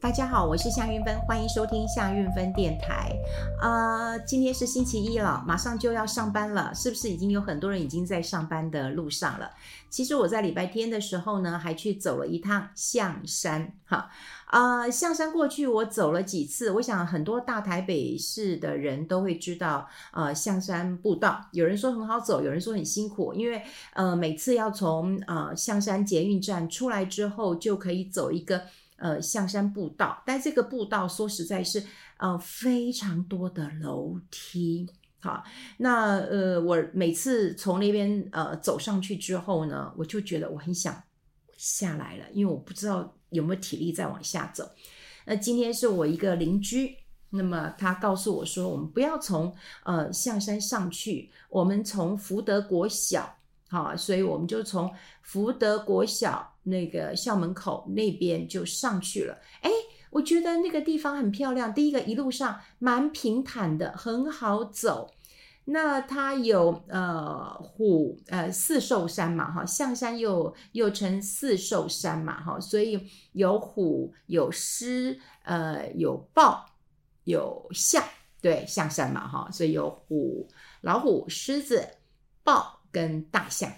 大家好，我是夏韵芬，欢迎收听夏韵芬电台。呃，今天是星期一了，马上就要上班了，是不是已经有很多人已经在上班的路上了？其实我在礼拜天的时候呢，还去走了一趟象山。哈，呃，象山过去我走了几次，我想很多大台北市的人都会知道，呃，象山步道，有人说很好走，有人说很辛苦，因为呃，每次要从呃象山捷运站出来之后，就可以走一个。呃，象山步道，但这个步道说实在是，呃，非常多的楼梯。好，那呃，我每次从那边呃走上去之后呢，我就觉得我很想下来了，因为我不知道有没有体力再往下走。那今天是我一个邻居，那么他告诉我说，我们不要从呃象山上去，我们从福德国小。好，所以我们就从福德国小那个校门口那边就上去了。诶，我觉得那个地方很漂亮。第一个，一路上蛮平坦的，很好走。那它有呃虎呃四兽山嘛，哈，象山又又称四兽山嘛，哈，所以有虎有狮呃有豹有象，对，象山嘛，哈，所以有虎老虎狮子豹。跟大象，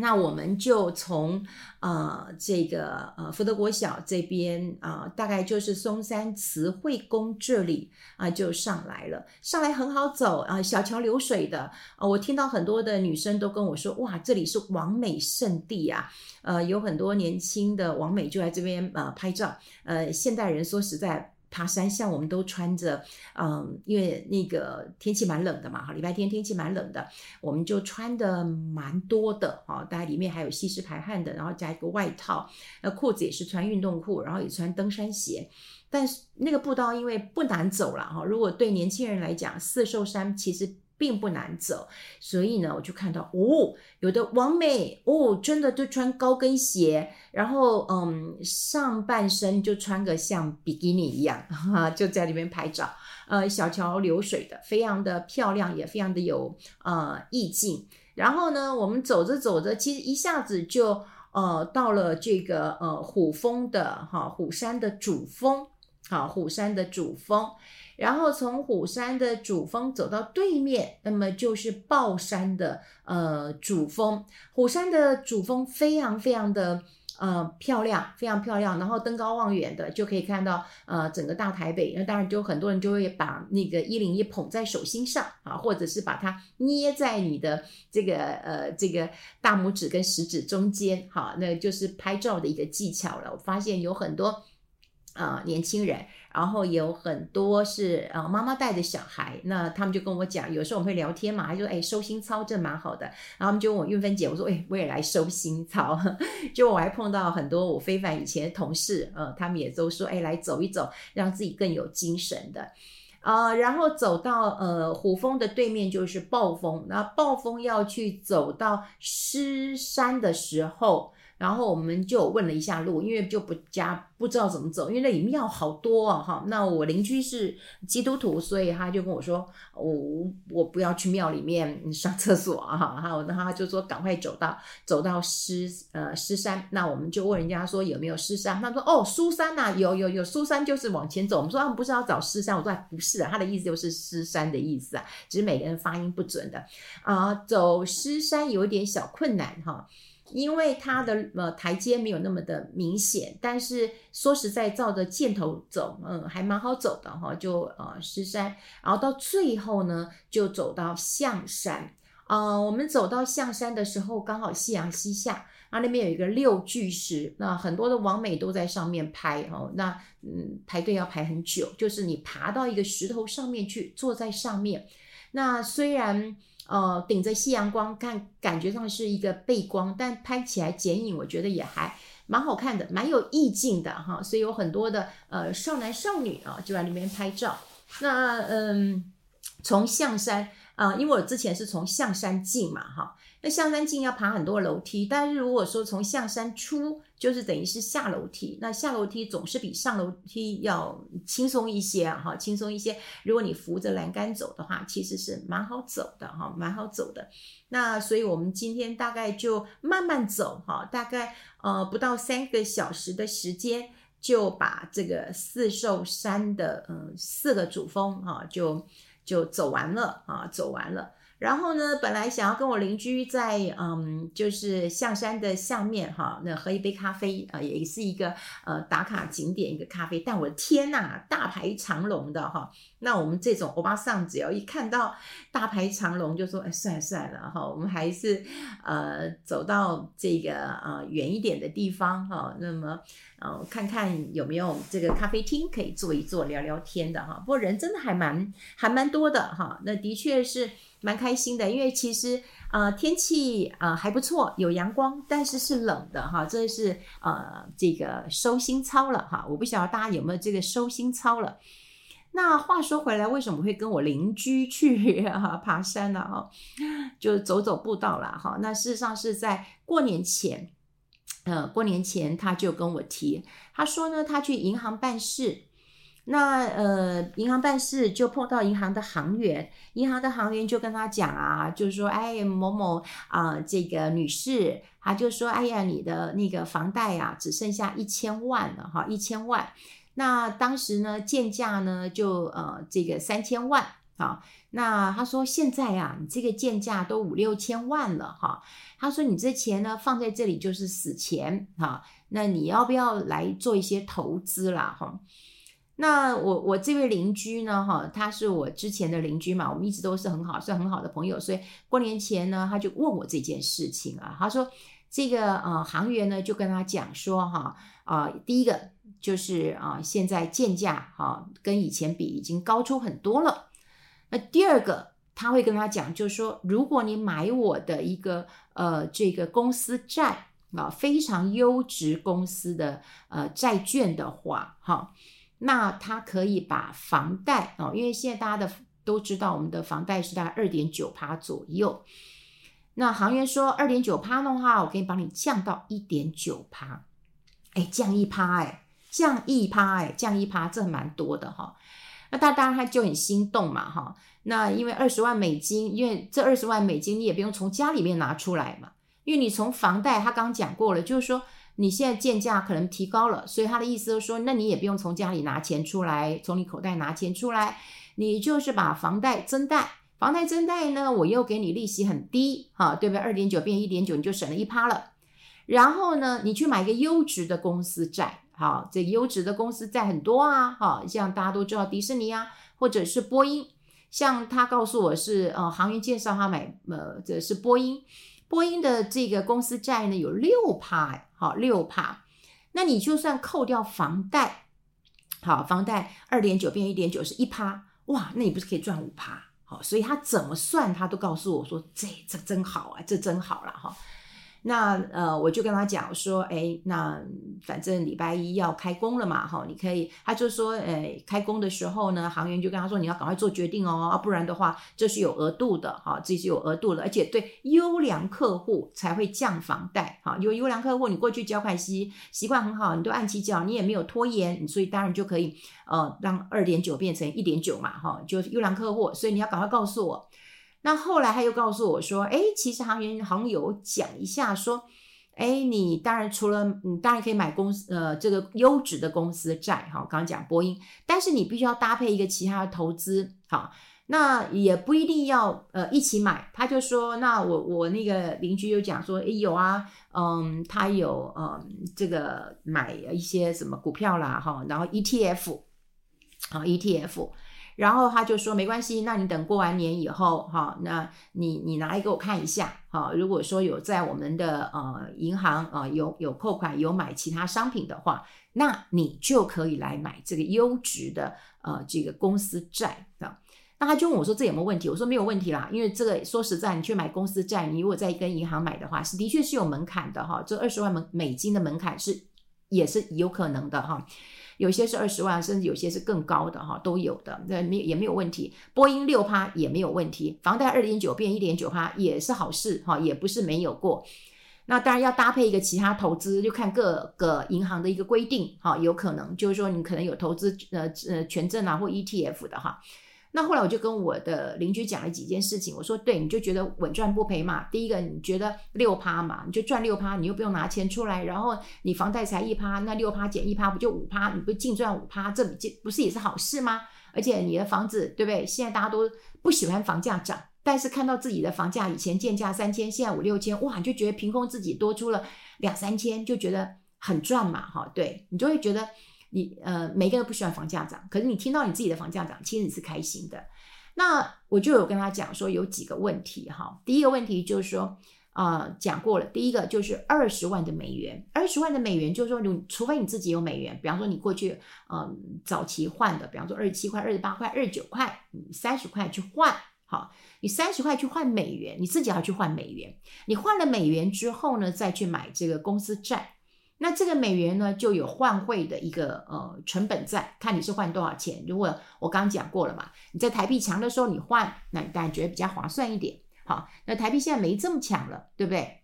那我们就从呃这个呃福德国小这边啊、大概就是松山慈惠宫这里啊、就上来了。上来很好走啊、小桥流水的啊、我听到很多的女生都跟我说，哇，这里是王美圣地啊，呃，有很多年轻的王美就在这边呃拍照。呃，现代人说实在。爬山，像我们都穿着，嗯，因为那个天气蛮冷的嘛，哈，礼拜天天气蛮冷的，我们就穿的蛮多的，哈，大概里面还有吸湿排汗的，然后加一个外套，那裤子也是穿运动裤，然后也穿登山鞋，但是那个步道因为不难走了，哈，如果对年轻人来讲，四寿山其实。并不难走，所以呢，我就看到哦，有的王美哦，真的就穿高跟鞋，然后嗯，上半身就穿个像比基尼一样，哈，就在里面拍照，呃，小桥流水的，非常的漂亮，也非常的有呃意境。然后呢，我们走着走着，其实一下子就呃到了这个呃虎峰的哈虎山的主峰，好虎山的主峰。然后从虎山的主峰走到对面，那么就是豹山的呃主峰。虎山的主峰非常非常的呃漂亮，非常漂亮。然后登高望远的就可以看到呃整个大台北。那当然就很多人就会把那个一零一捧在手心上啊，或者是把它捏在你的这个呃这个大拇指跟食指中间，好，那就是拍照的一个技巧了。我发现有很多、呃、年轻人。然后有很多是呃妈妈带着小孩，那他们就跟我讲，有时候我们会聊天嘛，他就说哎收心操这蛮好的，然后他们就问我韵芬姐，我说哎我也来收心操，就我还碰到很多我非凡以前的同事，呃他们也都说哎来走一走，让自己更有精神的，呃然后走到呃虎峰的对面就是暴风，那暴风要去走到狮山的时候。然后我们就问了一下路，因为就不加不知道怎么走，因为那里庙好多啊哈。那我邻居是基督徒，所以他就跟我说，我我不要去庙里面上厕所啊哈。然后他就说赶快走到走到狮呃狮山。那我们就问人家说有没有狮山，他说哦苏山呐、有有有苏山就是往前走。我们说他们不是要找狮山，我说不是啊，他的意思就是狮山的意思啊，只是每个人发音不准的啊。走狮山有点小困难哈。因为它的呃台阶没有那么的明显，但是说实在，照着箭头走，嗯，还蛮好走的哈。就呃狮山，然后到最后呢，就走到象山。呃，我们走到象山的时候，刚好夕阳西下，啊，那边有一个六巨石，那很多的网美都在上面拍哦。那嗯，排队要排很久，就是你爬到一个石头上面去，坐在上面。那虽然。呃，顶着夕阳光看，感觉上是一个背光，但拍起来剪影，我觉得也还蛮好看的，蛮有意境的哈。所以有很多的呃少男少女啊，就在里面拍照。那嗯，从象山啊，因为我之前是从象山进嘛哈。那象山进要爬很多楼梯，但是如果说从象山出，就是等于是下楼梯。那下楼梯总是比上楼梯要轻松一些，哈，轻松一些。如果你扶着栏杆走的话，其实是蛮好走的哈，蛮好走的。那所以我们今天大概就慢慢走哈，大概呃不到三个小时的时间，就把这个四兽山的嗯四个主峰、啊，就就走完了啊，走完了。然后呢，本来想要跟我邻居在嗯，就是象山的下面哈，那喝一杯咖啡啊，也是一个呃打卡景点一个咖啡。但我的天呐，大排长龙的哈，那我们这种欧巴桑只要一看到大排长龙，就说哎，算了算了哈，我们还是呃走到这个呃远一点的地方哈，那么呃看看有没有这个咖啡厅可以坐一坐聊聊天的哈。不过人真的还蛮还蛮多的哈，那的确是。蛮开心的，因为其实呃天气呃还不错，有阳光，但是是冷的哈。这是呃这个收心操了哈。我不晓得大家有没有这个收心操了。那话说回来，为什么会跟我邻居去哈 爬山呢？哈，就走走步道了哈。那事实上是在过年前，呃过年前他就跟我提，他说呢他去银行办事。那呃，银行办事就碰到银行的行员，银行的行员就跟他讲啊，就是说，哎，某某啊、呃，这个女士，他就说，哎呀，你的那个房贷啊，只剩下一千万了哈，一千万。那当时呢，建价呢就呃这个三千万啊。那他说现在啊，你这个建价都五六千万了哈。他说你这钱呢放在这里就是死钱哈。那你要不要来做一些投资啦哈？那我我这位邻居呢，哈，他是我之前的邻居嘛，我们一直都是很好，算很好的朋友，所以过年前呢，他就问我这件事情啊，他说这个呃行员呢就跟他讲说哈啊、第一个就是啊、现在建价哈跟以前比已经高出很多了，那第二个他会跟他讲，就是说如果你买我的一个呃这个公司债啊非常优质公司的呃债券的话，哈。那他可以把房贷哦，因为现在大家的都知道，我们的房贷是大概二点九趴左右。那行员说二点九趴的话，我可以帮你降到一点九趴，哎，降一趴，哎，降一趴，哎，降一趴，这蛮多的哈。那他当然他就很心动嘛哈。那因为二十万美金，因为这二十万美金你也不用从家里面拿出来嘛，因为你从房贷，他刚讲过了，就是说。你现在建价可能提高了，所以他的意思就是说，那你也不用从家里拿钱出来，从你口袋拿钱出来，你就是把房贷增贷，房贷增贷呢，我又给你利息很低，哈，对不对？二点九变一点九，你就省了一趴了。然后呢，你去买一个优质的公司债，好，这优质的公司债很多啊，哈，像大家都知道迪士尼啊，或者是波音，像他告诉我是呃行员介绍他买呃这是波音。波音的这个公司债呢有六趴，好六趴，那你就算扣掉房贷，好房贷二点九变一点九是一趴，哇，那你不是可以赚五趴？好，所以他怎么算他都告诉我说这这真好啊，这真好了哈。那呃，我就跟他讲说，哎，那反正礼拜一要开工了嘛，哈，你可以，他就说，哎，开工的时候呢，行员就跟他说，你要赶快做决定哦，不然的话，这是有额度的，哈，这是有额度的，而且对优良客户才会降房贷，哈，有优良客户，你过去交款息习惯很好，你都按期缴，你也没有拖延，所以当然就可以，呃，让二点九变成一点九嘛，哈，就是优良客户，所以你要赶快告诉我。那后来他又告诉我说：“哎，其实行员好像有讲一下，说，哎，你当然除了你当然可以买公司呃这个优质的公司债哈，刚刚讲波音，但是你必须要搭配一个其他的投资，哈，那也不一定要呃一起买。他就说，那我我那个邻居又讲说，哎有啊，嗯，他有嗯这个买一些什么股票啦哈，然后 ETF，好 ETF。”然后他就说没关系，那你等过完年以后，哈，那你你拿来给我看一下，哈，如果说有在我们的呃银行啊、有有扣款有买其他商品的话，那你就可以来买这个优质的呃这个公司债啊。那他就问我说这有没有问题？我说没有问题啦，因为这个说实在，你去买公司债，你如果在跟银行买的话，是的确是有门槛的哈，这二十万美美金的门槛是也是有可能的哈。有些是二十万，甚至有些是更高的哈，都有的，那没也没有问题。波音六趴也没有问题，房贷二点九变一点九趴也是好事哈，也不是没有过。那当然要搭配一个其他投资，就看各个银行的一个规定哈，有可能就是说你可能有投资呃呃权证啊或 ETF 的哈。那后来我就跟我的邻居讲了几件事情，我说：对，你就觉得稳赚不赔嘛。第一个，你觉得六趴嘛，你就赚六趴，你又不用拿钱出来，然后你房贷才一趴，那六趴减一趴不就五趴？你不净赚五趴，这不不是也是好事吗？而且你的房子对不对？现在大家都不喜欢房价涨，但是看到自己的房价以前建价三千，现在五六千，哇，你就觉得凭空自己多出了两三千，就觉得很赚嘛，哈，对，你就会觉得。你呃，每个人不喜欢房价涨，可是你听到你自己的房价涨，其实你是开心的。那我就有跟他讲说有几个问题哈。第一个问题就是说，呃，讲过了，第一个就是二十万的美元，二十万的美元就是说你除非你自己有美元，比方说你过去嗯、呃、早期换的，比方说二十七块、二十八块、二十九块、三十块去换，好，你三十块去换美元，你自己要去换美元，你换了美元之后呢，再去买这个公司债。那这个美元呢，就有换汇的一个呃成本在，看你是换多少钱。如果我刚讲过了嘛，你在台币强的时候你换，那你当然觉比较划算一点。好，那台币现在没这么强了，对不对？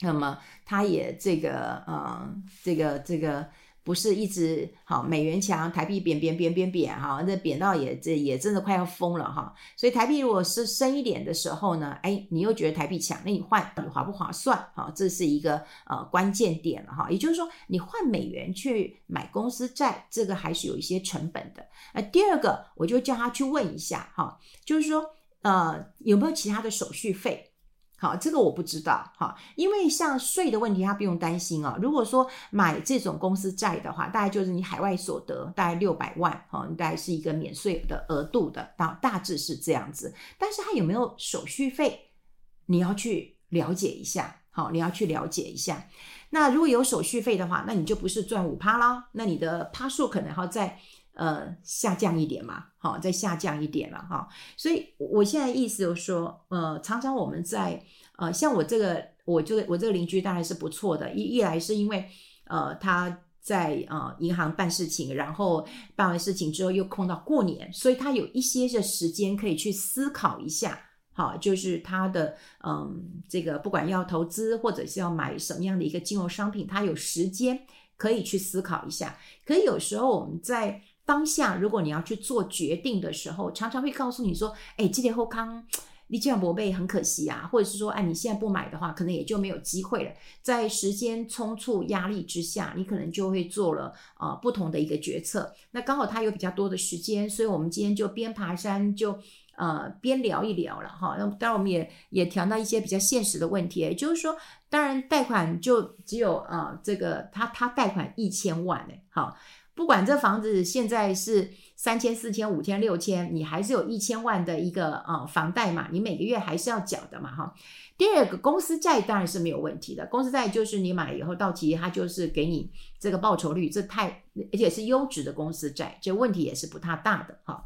那么它也这个呃，这个这个。不是一直好，美元强，台币贬贬贬贬贬哈，那贬到也这也真的快要疯了哈。所以台币如果是升一点的时候呢，哎，你又觉得台币强，那你换你划不划算？哈，这是一个呃关键点了哈。也就是说，你换美元去买公司债，这个还是有一些成本的。那第二个，我就叫他去问一下哈，就是说呃有没有其他的手续费？好，这个我不知道哈，因为像税的问题，他不用担心啊。如果说买这种公司债的话，大概就是你海外所得大概六百万，哈，大概是一个免税的额度的，大大致是这样子。但是它有没有手续费，你要去了解一下，好，你要去了解一下。那如果有手续费的话，那你就不是赚五趴啦，那你的趴数可能要再呃下降一点嘛，好，再下降一点了哈。所以我现在意思就是说，呃，常常我们在呃，像我这个，我这个我这个邻居当然是不错的。一一来是因为，呃，他在呃银行办事情，然后办完事情之后又空到过年，所以他有一些的时间可以去思考一下，好，就是他的嗯，这个不管要投资或者是要买什么样的一个金融商品，他有时间可以去思考一下。可有时候我们在当下，如果你要去做决定的时候，常常会告诉你说，哎，这点后康。你这样不被很可惜啊，或者是说，哎，你现在不买的话，可能也就没有机会了。在时间冲促压力之下，你可能就会做了啊、不同的一个决策。那刚好他有比较多的时间，所以我们今天就边爬山就呃边聊一聊了哈。那当然我们也也谈到一些比较现实的问题，也就是说，当然贷款就只有、呃、这个他他贷款一千万呢，好。不管这房子现在是三千、四千、五千、六千，你还是有一千万的一个呃房贷嘛，你每个月还是要缴的嘛，哈。第二个公司债当然是没有问题的，公司债就是你买以后到期，它就是给你这个报酬率，这太而且是优质的公司债，这问题也是不太大的哈。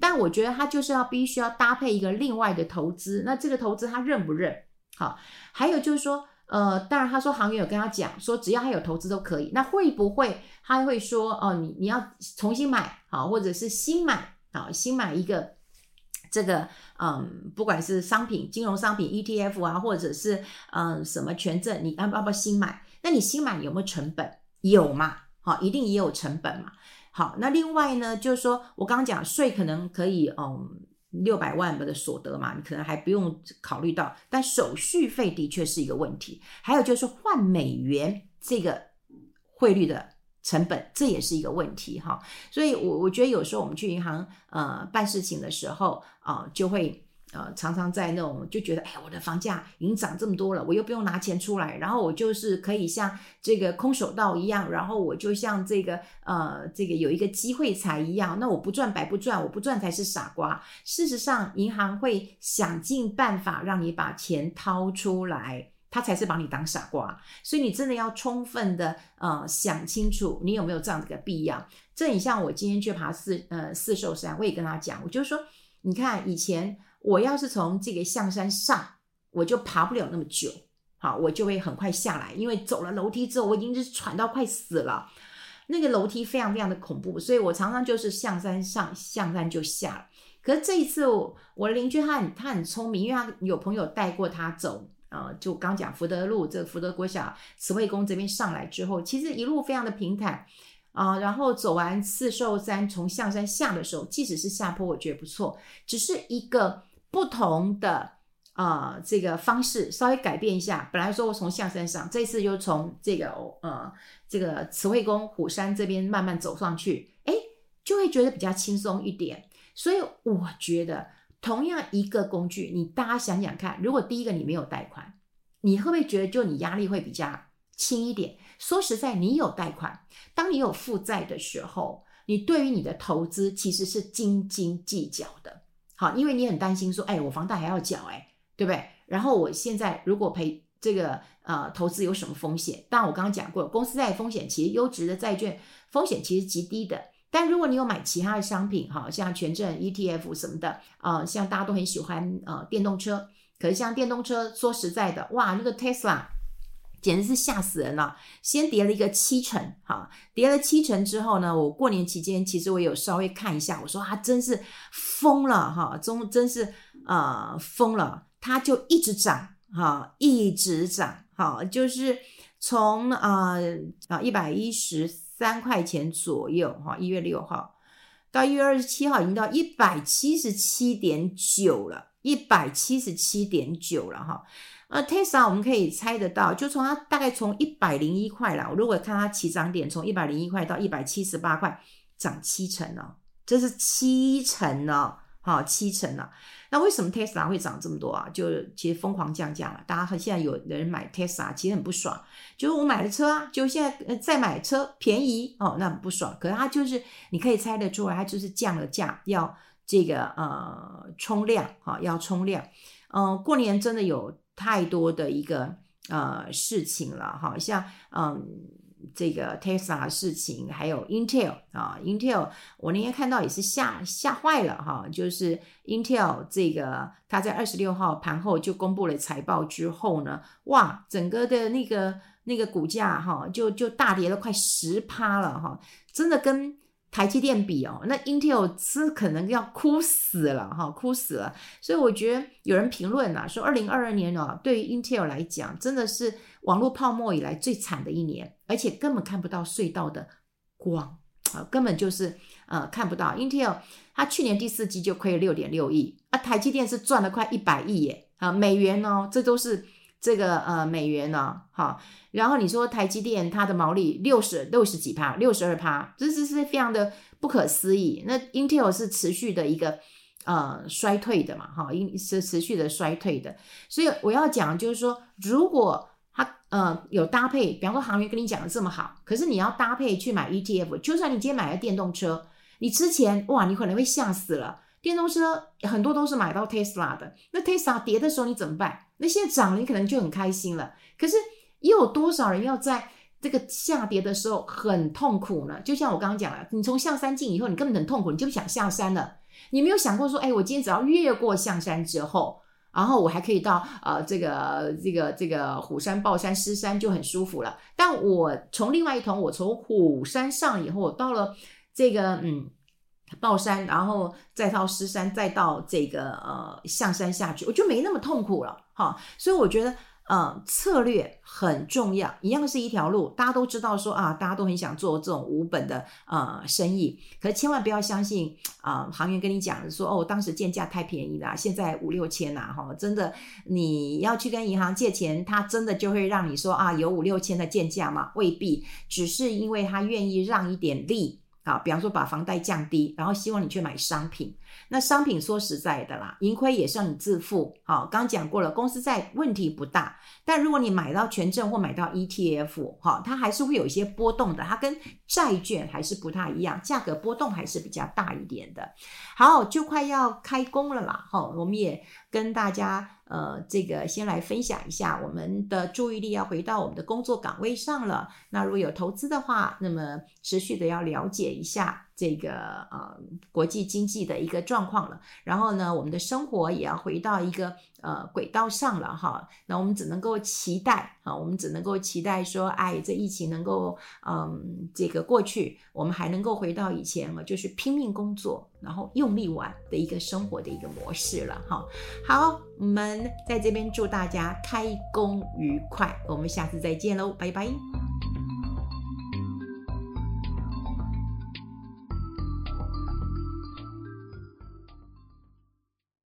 但我觉得他就是要必须要搭配一个另外的投资，那这个投资他认不认？好，还有就是说。呃，当然，他说行员有跟他讲说，只要他有投资都可以。那会不会他会说哦，你你要重新买好，或者是新买好，新买一个这个嗯，不管是商品、金融商品 ETF 啊，或者是嗯什么权证，你要不要新买？那你新买有没有成本？有嘛？好，一定也有成本嘛。好，那另外呢，就是说我刚刚讲税可能可以嗯。六百万的所得嘛，你可能还不用考虑到，但手续费的确是一个问题。还有就是换美元这个汇率的成本，这也是一个问题哈。所以，我我觉得有时候我们去银行呃办事情的时候啊、就会。呃，常常在那种就觉得，哎，我的房价已经涨这么多了，我又不用拿钱出来，然后我就是可以像这个空手道一样，然后我就像这个呃，这个有一个机会财一样，那我不赚白不赚，我不赚才是傻瓜。事实上，银行会想尽办法让你把钱掏出来，他才是把你当傻瓜。所以你真的要充分的呃想清楚，你有没有这样子的必要。这很像我今天去爬四呃四兽山，我也跟他讲，我就说，你看以前。我要是从这个象山上，我就爬不了那么久，好，我就会很快下来，因为走了楼梯之后，我已经是喘到快死了，那个楼梯非常非常的恐怖，所以我常常就是象山上，象山就下了。可是这一次我，我的邻居他很他很聪明，因为他有朋友带过他走，呃，就刚讲福德路这福德国小慈惠宫这边上来之后，其实一路非常的平坦。啊、然后走完四兽山，从象山下的时候，即使是下坡，我觉得不错，只是一个不同的啊、这个方式，稍微改变一下。本来说我从象山上，这次又从这个呃这个慈惠宫虎山这边慢慢走上去，哎，就会觉得比较轻松一点。所以我觉得，同样一个工具，你大家想想看，如果第一个你没有贷款，你会不会觉得就你压力会比较轻一点？说实在，你有贷款，当你有负债的时候，你对于你的投资其实是斤斤计较的。好，因为你很担心说，哎，我房贷还要缴，哎，对不对？然后我现在如果赔这个呃投资有什么风险？当然我刚刚讲过，公司债风险其实优质的债券风险其实极低的。但如果你有买其他的商品，哈，像权证、ETF 什么的，啊、呃，像大家都很喜欢呃电动车，可是像电动车，说实在的，哇，那个 Tesla。简直是吓死人了！先跌了一个七成，哈，跌了七成之后呢，我过年期间其实我有稍微看一下，我说啊，真是疯了，哈，真真是呃疯了，它就一直涨，哈，一直涨，哈，就是从啊啊一百一十三块钱左右，哈，一月六号到一月二十七号已经到一百七十七点九了，一百七十七点九了，哈。呃，Tesla 我们可以猜得到，就从它大概从一百零一块啦，如果看它起涨点，从一百零一块到一百七十八块，涨七成哦，这是七成哦，好，七成了。那为什么 Tesla 会涨这么多啊？就其实疯狂降价了，大家现在有人买 Tesla，其实很不爽，就是我买了车啊，就现在呃再买车便宜哦，那很不爽。可是它就是你可以猜得出来，它就是降了价，要这个呃冲量哈，要冲量。嗯、呃，过年真的有。太多的一个呃事情了，好像嗯这个 Tesla 事情，还有 Intel 啊，Intel 我那天看到也是吓吓坏了哈，就是 Intel 这个它在二十六号盘后就公布了财报之后呢，哇，整个的那个那个股价哈就就大跌了快十趴了哈，真的跟。台积电比哦，那 Intel 是可能要哭死了哈，哭死了。所以我觉得有人评论啊，说二零二二年哦，对于 Intel 来讲，真的是网络泡沫以来最惨的一年，而且根本看不到隧道的光啊，根本就是呃看不到。Intel 它去年第四季就亏了六点六亿，啊，台积电是赚了快一百亿耶啊美元哦，这都是。这个呃美元呢、啊，哈，然后你说台积电它的毛利六十六十几趴，六十二趴，这是是非常的不可思议。那 Intel 是持续的一个呃衰退的嘛，哈，因是持续的衰退的。所以我要讲就是说，如果它呃有搭配，比方说行员跟你讲的这么好，可是你要搭配去买 ETF，就算你今天买了电动车，你之前哇，你可能会吓死了。电动车很多都是买到 Tesla 的，那 Tesla 跌的时候你怎么办？那现在涨了，你可能就很开心了。可是又有多少人要在这个下跌的时候很痛苦呢？就像我刚刚讲了，你从象山进以后，你根本很痛苦，你就不想下山了。你没有想过说，哎，我今天只要越过象山之后，然后我还可以到呃这个这个这个虎山、豹山、狮山就很舒服了。但我从另外一头，我从虎山上以后，我到了这个嗯。豹山，然后再到狮山，再到这个呃象山下去，我就没那么痛苦了哈。所以我觉得呃策略很重要，一样是一条路。大家都知道说啊，大家都很想做这种无本的呃生意，可千万不要相信啊、行员跟你讲的说哦，当时建价太便宜了，现在五六千呐哈，真的你要去跟银行借钱，他真的就会让你说啊有五六千的建价吗？未必，只是因为他愿意让一点利。好，比方说把房贷降低，然后希望你去买商品。那商品说实在的啦，盈亏也是要你自负。好，刚刚讲过了，公司债问题不大，但如果你买到权证或买到 ETF，哈，它还是会有一些波动的。它跟债券还是不太一样，价格波动还是比较大一点的。好，就快要开工了啦，哈，我们也跟大家。呃，这个先来分享一下，我们的注意力要回到我们的工作岗位上了。那如果有投资的话，那么持续的要了解一下这个呃国际经济的一个状况了。然后呢，我们的生活也要回到一个呃轨道上了哈。那我们只能够期待啊，我们只能够期待说，哎，这疫情能够嗯这个过去，我们还能够回到以前了，就是拼命工作，然后用力玩的一个生活的一个模式了哈。好，我们在这边祝大家开工愉快，我们下次再见喽，拜拜。